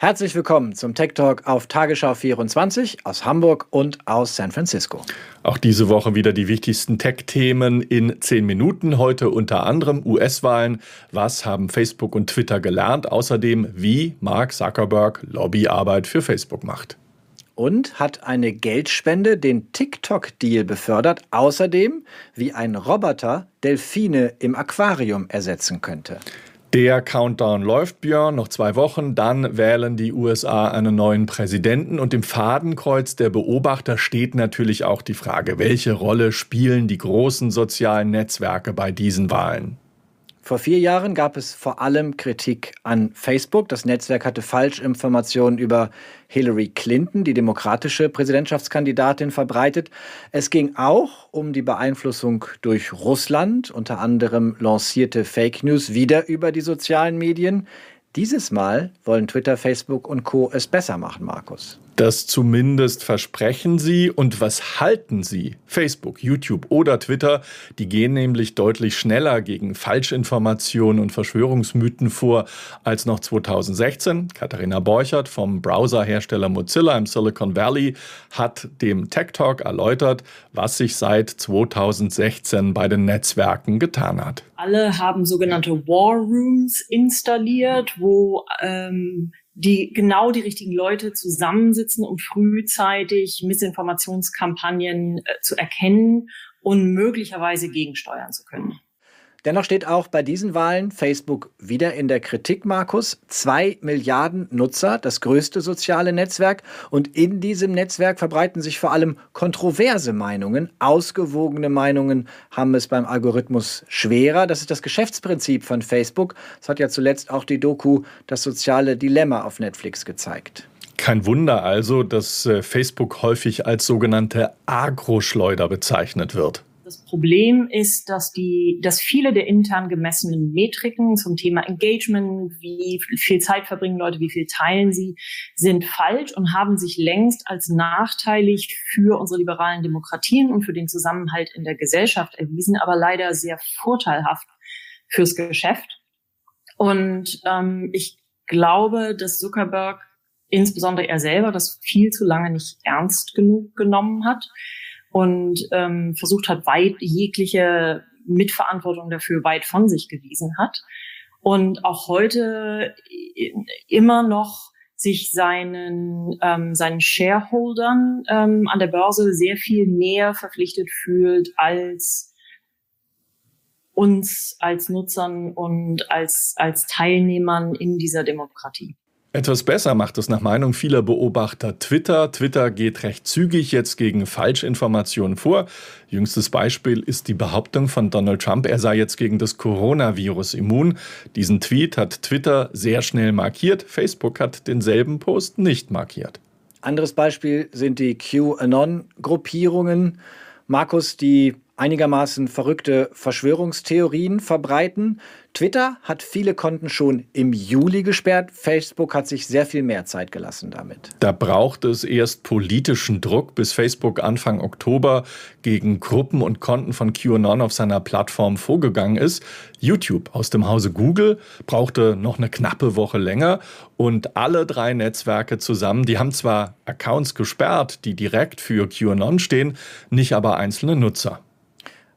Herzlich willkommen zum Tech Talk auf Tagesschau 24 aus Hamburg und aus San Francisco. Auch diese Woche wieder die wichtigsten Tech-Themen in zehn Minuten. Heute unter anderem US-Wahlen. Was haben Facebook und Twitter gelernt? Außerdem, wie Mark Zuckerberg Lobbyarbeit für Facebook macht. Und hat eine Geldspende den TikTok-Deal befördert. Außerdem, wie ein Roboter Delfine im Aquarium ersetzen könnte. Der Countdown läuft, Björn, noch zwei Wochen, dann wählen die USA einen neuen Präsidenten und im Fadenkreuz der Beobachter steht natürlich auch die Frage, welche Rolle spielen die großen sozialen Netzwerke bei diesen Wahlen? Vor vier Jahren gab es vor allem Kritik an Facebook. Das Netzwerk hatte Falschinformationen über Hillary Clinton, die demokratische Präsidentschaftskandidatin, verbreitet. Es ging auch um die Beeinflussung durch Russland. Unter anderem lancierte Fake News wieder über die sozialen Medien. Dieses Mal wollen Twitter, Facebook und Co. es besser machen, Markus. Das zumindest versprechen sie. Und was halten sie? Facebook, YouTube oder Twitter, die gehen nämlich deutlich schneller gegen Falschinformationen und Verschwörungsmythen vor als noch 2016. Katharina Borchert vom Browserhersteller Mozilla im Silicon Valley hat dem Tech Talk erläutert, was sich seit 2016 bei den Netzwerken getan hat. Alle haben sogenannte War Rooms installiert, wo ähm, die genau die richtigen Leute zusammensitzen, um frühzeitig Missinformationskampagnen äh, zu erkennen und möglicherweise gegensteuern zu können. Dennoch steht auch bei diesen Wahlen Facebook wieder in der Kritik, Markus. Zwei Milliarden Nutzer, das größte soziale Netzwerk. Und in diesem Netzwerk verbreiten sich vor allem kontroverse Meinungen. Ausgewogene Meinungen haben es beim Algorithmus schwerer. Das ist das Geschäftsprinzip von Facebook. Das hat ja zuletzt auch die Doku Das soziale Dilemma auf Netflix gezeigt. Kein Wunder also, dass äh, Facebook häufig als sogenannte Agroschleuder bezeichnet wird. Das Problem ist, dass die, dass viele der intern gemessenen Metriken zum Thema Engagement, wie viel Zeit verbringen Leute, wie viel teilen sie, sind falsch und haben sich längst als nachteilig für unsere liberalen Demokratien und für den Zusammenhalt in der Gesellschaft erwiesen, aber leider sehr vorteilhaft fürs Geschäft. Und ähm, ich glaube, dass Zuckerberg insbesondere er selber das viel zu lange nicht ernst genug genommen hat und ähm, versucht hat, weit jegliche Mitverantwortung dafür weit von sich gewiesen hat und auch heute immer noch sich seinen, ähm, seinen Shareholdern ähm, an der Börse sehr viel mehr verpflichtet fühlt als uns als Nutzern und als, als Teilnehmern in dieser Demokratie. Etwas besser macht es nach Meinung vieler Beobachter Twitter. Twitter geht recht zügig jetzt gegen Falschinformationen vor. Jüngstes Beispiel ist die Behauptung von Donald Trump, er sei jetzt gegen das Coronavirus immun. Diesen Tweet hat Twitter sehr schnell markiert. Facebook hat denselben Post nicht markiert. Anderes Beispiel sind die QAnon-Gruppierungen. Markus, die einigermaßen verrückte Verschwörungstheorien verbreiten. Twitter hat viele Konten schon im Juli gesperrt. Facebook hat sich sehr viel mehr Zeit gelassen damit. Da braucht es erst politischen Druck, bis Facebook Anfang Oktober gegen Gruppen und Konten von QAnon auf seiner Plattform vorgegangen ist. YouTube aus dem Hause Google brauchte noch eine knappe Woche länger und alle drei Netzwerke zusammen, die haben zwar Accounts gesperrt, die direkt für QAnon stehen, nicht aber einzelne Nutzer.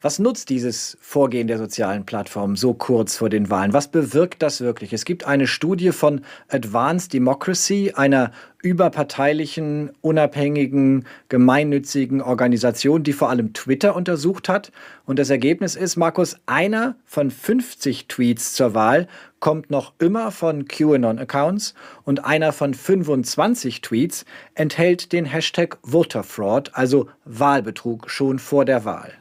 Was nutzt dieses Vorgehen der sozialen Plattformen so kurz vor den Wahlen? Was bewirkt das wirklich? Es gibt eine Studie von Advanced Democracy, einer überparteilichen, unabhängigen, gemeinnützigen Organisation, die vor allem Twitter untersucht hat. Und das Ergebnis ist, Markus, einer von 50 Tweets zur Wahl kommt noch immer von QAnon-Accounts und einer von 25 Tweets enthält den Hashtag Voterfraud, also Wahlbetrug, schon vor der Wahl.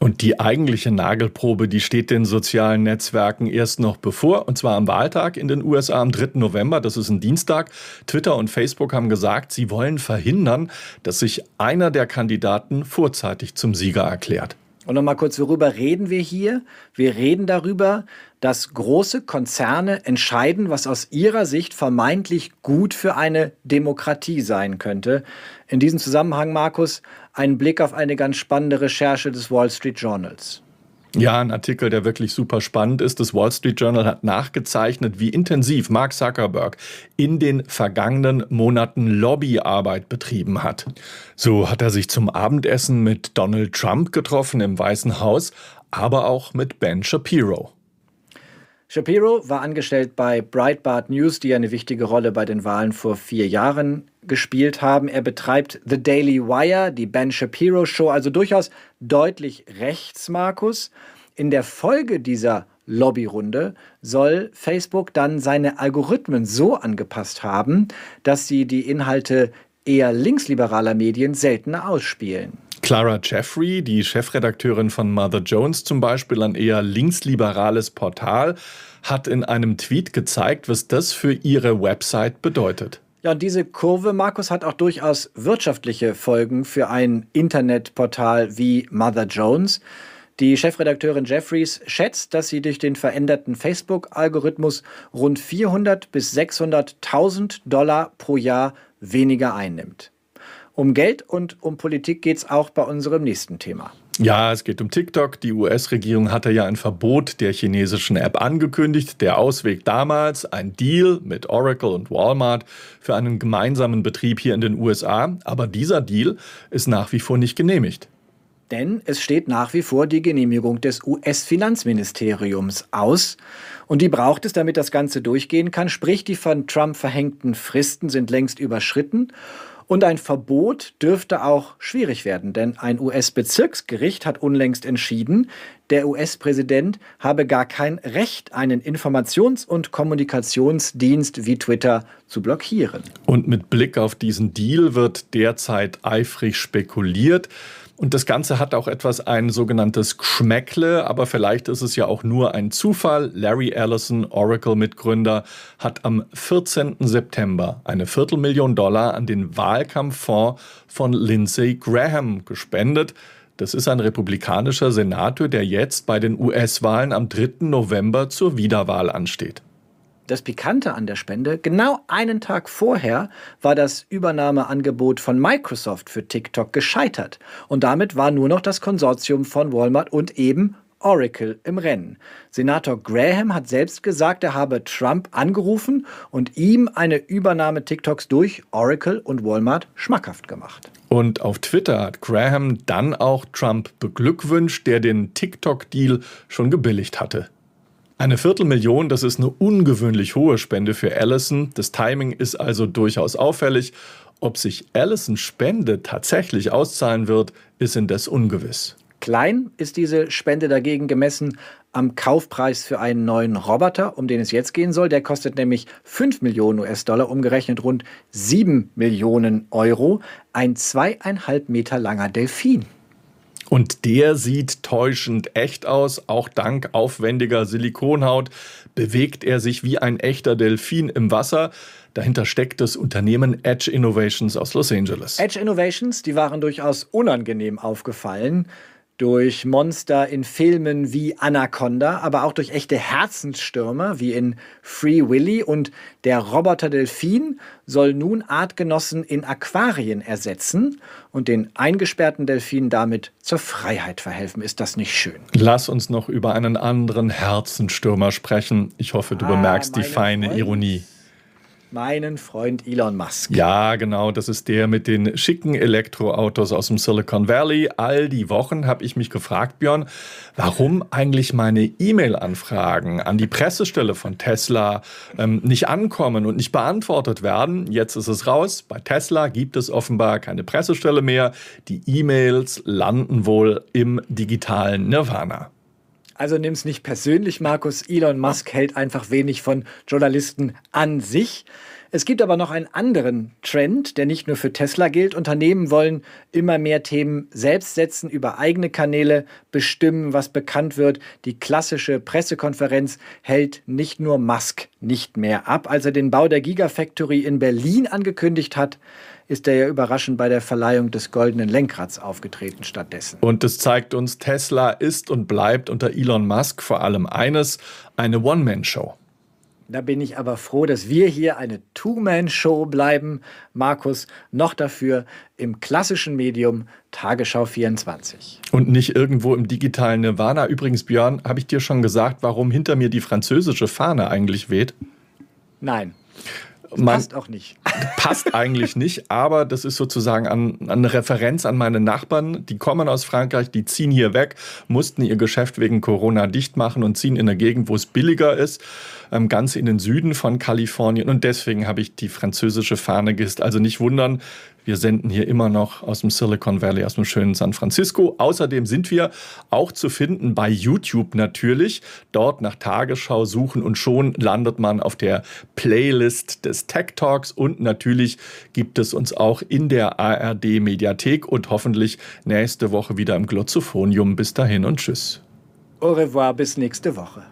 Und die eigentliche Nagelprobe, die steht den sozialen Netzwerken erst noch bevor, und zwar am Wahltag in den USA am 3. November, das ist ein Dienstag. Twitter und Facebook haben gesagt, sie wollen verhindern, dass sich einer der Kandidaten vorzeitig zum Sieger erklärt. Und nochmal kurz, worüber reden wir hier? Wir reden darüber, dass große Konzerne entscheiden, was aus ihrer Sicht vermeintlich gut für eine Demokratie sein könnte. In diesem Zusammenhang, Markus, ein Blick auf eine ganz spannende Recherche des Wall Street Journals. Ja, ein Artikel, der wirklich super spannend ist. Das Wall Street Journal hat nachgezeichnet, wie intensiv Mark Zuckerberg in den vergangenen Monaten Lobbyarbeit betrieben hat. So hat er sich zum Abendessen mit Donald Trump getroffen im Weißen Haus, aber auch mit Ben Shapiro. Shapiro war angestellt bei Breitbart News, die eine wichtige Rolle bei den Wahlen vor vier Jahren gespielt haben. Er betreibt The Daily Wire, die Ben Shapiro Show, also durchaus deutlich rechts, Markus. In der Folge dieser Lobbyrunde soll Facebook dann seine Algorithmen so angepasst haben, dass sie die Inhalte eher linksliberaler Medien seltener ausspielen. Clara Jeffrey, die Chefredakteurin von Mother Jones zum Beispiel, ein eher linksliberales Portal, hat in einem Tweet gezeigt, was das für ihre Website bedeutet. Ja, und diese Kurve, Markus, hat auch durchaus wirtschaftliche Folgen für ein Internetportal wie Mother Jones. Die Chefredakteurin Jeffries schätzt, dass sie durch den veränderten Facebook-Algorithmus rund 400 bis 600.000 Dollar pro Jahr weniger einnimmt. Um Geld und um Politik geht es auch bei unserem nächsten Thema. Ja, es geht um TikTok. Die US-Regierung hatte ja ein Verbot der chinesischen App angekündigt. Der Ausweg damals, ein Deal mit Oracle und Walmart für einen gemeinsamen Betrieb hier in den USA. Aber dieser Deal ist nach wie vor nicht genehmigt. Denn es steht nach wie vor die Genehmigung des US-Finanzministeriums aus. Und die braucht es, damit das Ganze durchgehen kann. Sprich, die von Trump verhängten Fristen sind längst überschritten. Und ein Verbot dürfte auch schwierig werden, denn ein US-Bezirksgericht hat unlängst entschieden, der US-Präsident habe gar kein Recht, einen Informations- und Kommunikationsdienst wie Twitter zu blockieren. Und mit Blick auf diesen Deal wird derzeit eifrig spekuliert. Und das Ganze hat auch etwas ein sogenanntes Geschmäckle, aber vielleicht ist es ja auch nur ein Zufall. Larry Ellison, Oracle-Mitgründer, hat am 14. September eine Viertelmillion Dollar an den Wahlkampffonds von Lindsey Graham gespendet. Das ist ein republikanischer Senator, der jetzt bei den US-Wahlen am 3. November zur Wiederwahl ansteht. Das Pikante an der Spende, genau einen Tag vorher war das Übernahmeangebot von Microsoft für TikTok gescheitert. Und damit war nur noch das Konsortium von Walmart und eben Oracle im Rennen. Senator Graham hat selbst gesagt, er habe Trump angerufen und ihm eine Übernahme TikToks durch Oracle und Walmart schmackhaft gemacht. Und auf Twitter hat Graham dann auch Trump beglückwünscht, der den TikTok-Deal schon gebilligt hatte. Eine Viertelmillion, das ist eine ungewöhnlich hohe Spende für Allison. Das Timing ist also durchaus auffällig. Ob sich Allison Spende tatsächlich auszahlen wird, ist indes ungewiss. Klein ist diese Spende dagegen gemessen am Kaufpreis für einen neuen Roboter, um den es jetzt gehen soll. Der kostet nämlich 5 Millionen US-Dollar, umgerechnet rund 7 Millionen Euro. Ein zweieinhalb Meter langer Delfin. Und der sieht täuschend echt aus. Auch dank aufwendiger Silikonhaut bewegt er sich wie ein echter Delfin im Wasser. Dahinter steckt das Unternehmen Edge Innovations aus Los Angeles. Edge Innovations, die waren durchaus unangenehm aufgefallen durch Monster in Filmen wie Anaconda, aber auch durch echte Herzensstürmer wie in Free Willy und der Roboter Delfin soll nun Artgenossen in Aquarien ersetzen und den eingesperrten Delfinen damit zur Freiheit verhelfen. Ist das nicht schön? Lass uns noch über einen anderen Herzensstürmer sprechen. Ich hoffe, du ah, bemerkst die feine Freund. Ironie meinen Freund Elon Musk. Ja, genau, das ist der mit den schicken Elektroautos aus dem Silicon Valley. All die Wochen habe ich mich gefragt, Björn, warum eigentlich meine E-Mail-Anfragen an die Pressestelle von Tesla ähm, nicht ankommen und nicht beantwortet werden. Jetzt ist es raus. Bei Tesla gibt es offenbar keine Pressestelle mehr. Die E-Mails landen wohl im digitalen Nirvana. Also nimm es nicht persönlich, Markus. Elon Musk hält einfach wenig von Journalisten an sich. Es gibt aber noch einen anderen Trend, der nicht nur für Tesla gilt. Unternehmen wollen immer mehr Themen selbst setzen, über eigene Kanäle bestimmen, was bekannt wird. Die klassische Pressekonferenz hält nicht nur Musk nicht mehr ab. Als er den Bau der Gigafactory in Berlin angekündigt hat, ist er ja überraschend bei der Verleihung des goldenen Lenkrads aufgetreten stattdessen. Und das zeigt uns, Tesla ist und bleibt unter Elon Musk vor allem eines, eine One-Man-Show. Da bin ich aber froh, dass wir hier eine Two-Man-Show bleiben. Markus, noch dafür im klassischen Medium Tagesschau 24. Und nicht irgendwo im digitalen Nirvana. Übrigens, Björn, habe ich dir schon gesagt, warum hinter mir die französische Fahne eigentlich weht? Nein. Man, passt auch nicht. Passt eigentlich nicht, aber das ist sozusagen an, an eine Referenz an meine Nachbarn. Die kommen aus Frankreich, die ziehen hier weg, mussten ihr Geschäft wegen Corona dicht machen und ziehen in eine Gegend, wo es billiger ist, ähm, ganz in den Süden von Kalifornien. Und deswegen habe ich die französische Fahne gehisst. Also nicht wundern, wir senden hier immer noch aus dem Silicon Valley, aus dem schönen San Francisco. Außerdem sind wir auch zu finden bei YouTube natürlich. Dort nach Tagesschau suchen und schon landet man auf der Playlist des Tech Talks. Und natürlich gibt es uns auch in der ARD Mediathek und hoffentlich nächste Woche wieder im Glotzophonium. Bis dahin und tschüss. Au revoir, bis nächste Woche.